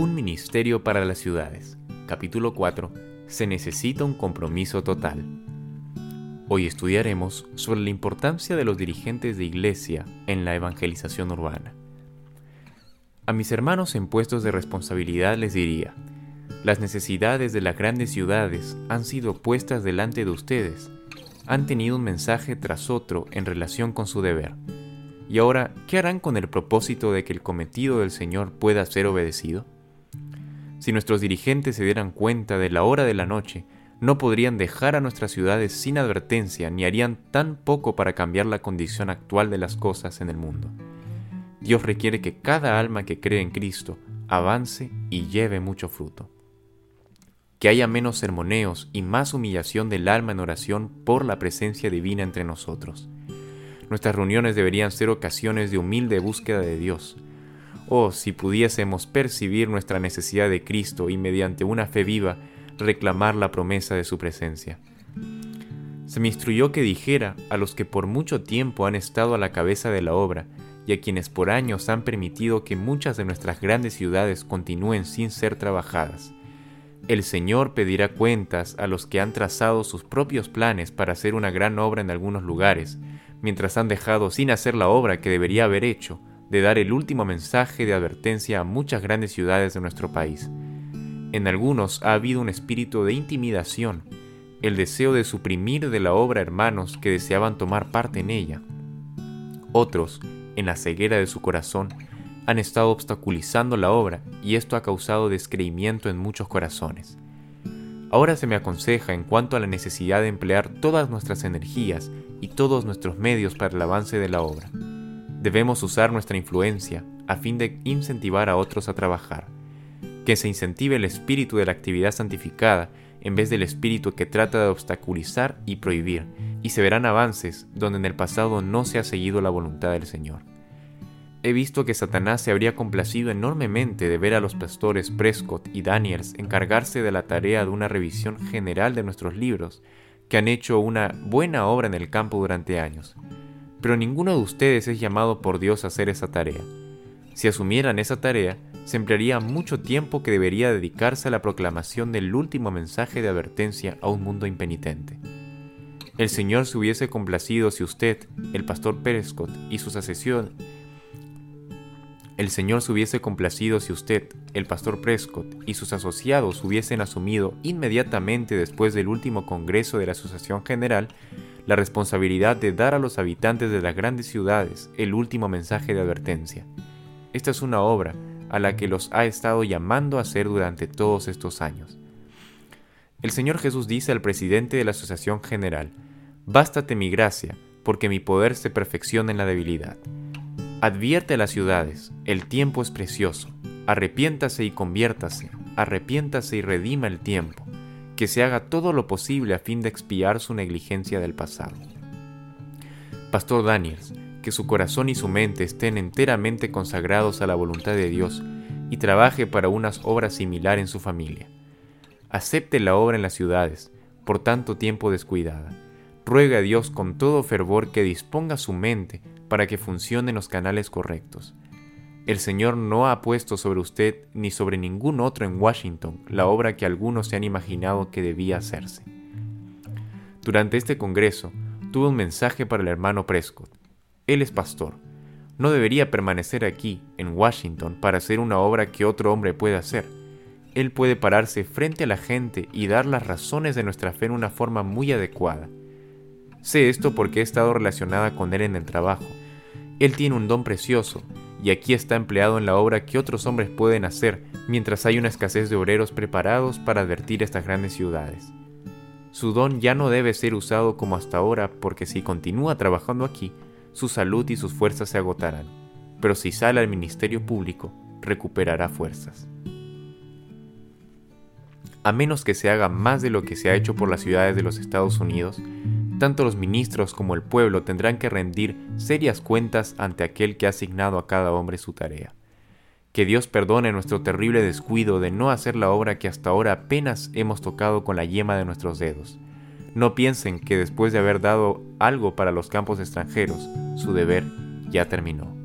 Un ministerio para las ciudades. Capítulo 4. Se necesita un compromiso total. Hoy estudiaremos sobre la importancia de los dirigentes de iglesia en la evangelización urbana. A mis hermanos en puestos de responsabilidad les diría, las necesidades de las grandes ciudades han sido puestas delante de ustedes, han tenido un mensaje tras otro en relación con su deber. Y ahora, ¿qué harán con el propósito de que el cometido del Señor pueda ser obedecido? Si nuestros dirigentes se dieran cuenta de la hora de la noche, no podrían dejar a nuestras ciudades sin advertencia ni harían tan poco para cambiar la condición actual de las cosas en el mundo. Dios requiere que cada alma que cree en Cristo avance y lleve mucho fruto. Que haya menos sermoneos y más humillación del alma en oración por la presencia divina entre nosotros. Nuestras reuniones deberían ser ocasiones de humilde búsqueda de Dios. Oh, si pudiésemos percibir nuestra necesidad de Cristo y mediante una fe viva reclamar la promesa de su presencia. Se me instruyó que dijera a los que por mucho tiempo han estado a la cabeza de la obra y a quienes por años han permitido que muchas de nuestras grandes ciudades continúen sin ser trabajadas. El Señor pedirá cuentas a los que han trazado sus propios planes para hacer una gran obra en algunos lugares, mientras han dejado sin hacer la obra que debería haber hecho, de dar el último mensaje de advertencia a muchas grandes ciudades de nuestro país. En algunos ha habido un espíritu de intimidación, el deseo de suprimir de la obra hermanos que deseaban tomar parte en ella. Otros, en la ceguera de su corazón, han estado obstaculizando la obra y esto ha causado descreimiento en muchos corazones. Ahora se me aconseja en cuanto a la necesidad de emplear todas nuestras energías y todos nuestros medios para el avance de la obra. Debemos usar nuestra influencia a fin de incentivar a otros a trabajar que se incentive el espíritu de la actividad santificada en vez del espíritu que trata de obstaculizar y prohibir, y se verán avances donde en el pasado no se ha seguido la voluntad del Señor. He visto que Satanás se habría complacido enormemente de ver a los pastores Prescott y Daniels encargarse de la tarea de una revisión general de nuestros libros, que han hecho una buena obra en el campo durante años. Pero ninguno de ustedes es llamado por Dios a hacer esa tarea. Si asumieran esa tarea, se emplearía mucho tiempo que debería dedicarse a la proclamación del último mensaje de advertencia a un mundo impenitente. El Señor se hubiese complacido si usted, el pastor Perescott y sus asesión el Señor se hubiese complacido si usted, el pastor Prescott y sus asociados hubiesen asumido inmediatamente después del último Congreso de la Asociación General la responsabilidad de dar a los habitantes de las grandes ciudades el último mensaje de advertencia. Esta es una obra a la que los ha estado llamando a hacer durante todos estos años. El Señor Jesús dice al presidente de la Asociación General, Bástate mi gracia, porque mi poder se perfecciona en la debilidad. Advierte a las ciudades, el tiempo es precioso, arrepiéntase y conviértase, arrepiéntase y redima el tiempo, que se haga todo lo posible a fin de expiar su negligencia del pasado. Pastor Daniels, que su corazón y su mente estén enteramente consagrados a la voluntad de Dios y trabaje para unas obras similar en su familia. Acepte la obra en las ciudades, por tanto tiempo descuidada. Ruega a Dios con todo fervor que disponga su mente para que funcione en los canales correctos. El Señor no ha puesto sobre usted ni sobre ningún otro en Washington la obra que algunos se han imaginado que debía hacerse. Durante este Congreso, tuve un mensaje para el hermano Prescott él es pastor. No debería permanecer aquí, en Washington, para hacer una obra que otro hombre puede hacer. Él puede pararse frente a la gente y dar las razones de nuestra fe en una forma muy adecuada. Sé esto porque he estado relacionada con él en el trabajo. Él tiene un don precioso, y aquí está empleado en la obra que otros hombres pueden hacer mientras hay una escasez de obreros preparados para advertir estas grandes ciudades. Su don ya no debe ser usado como hasta ahora porque si continúa trabajando aquí, su salud y sus fuerzas se agotarán, pero si sale al ministerio público, recuperará fuerzas. A menos que se haga más de lo que se ha hecho por las ciudades de los Estados Unidos, tanto los ministros como el pueblo tendrán que rendir serias cuentas ante aquel que ha asignado a cada hombre su tarea. Que Dios perdone nuestro terrible descuido de no hacer la obra que hasta ahora apenas hemos tocado con la yema de nuestros dedos no piensen que después de haber dado algo para los campos extranjeros, su deber ya terminó.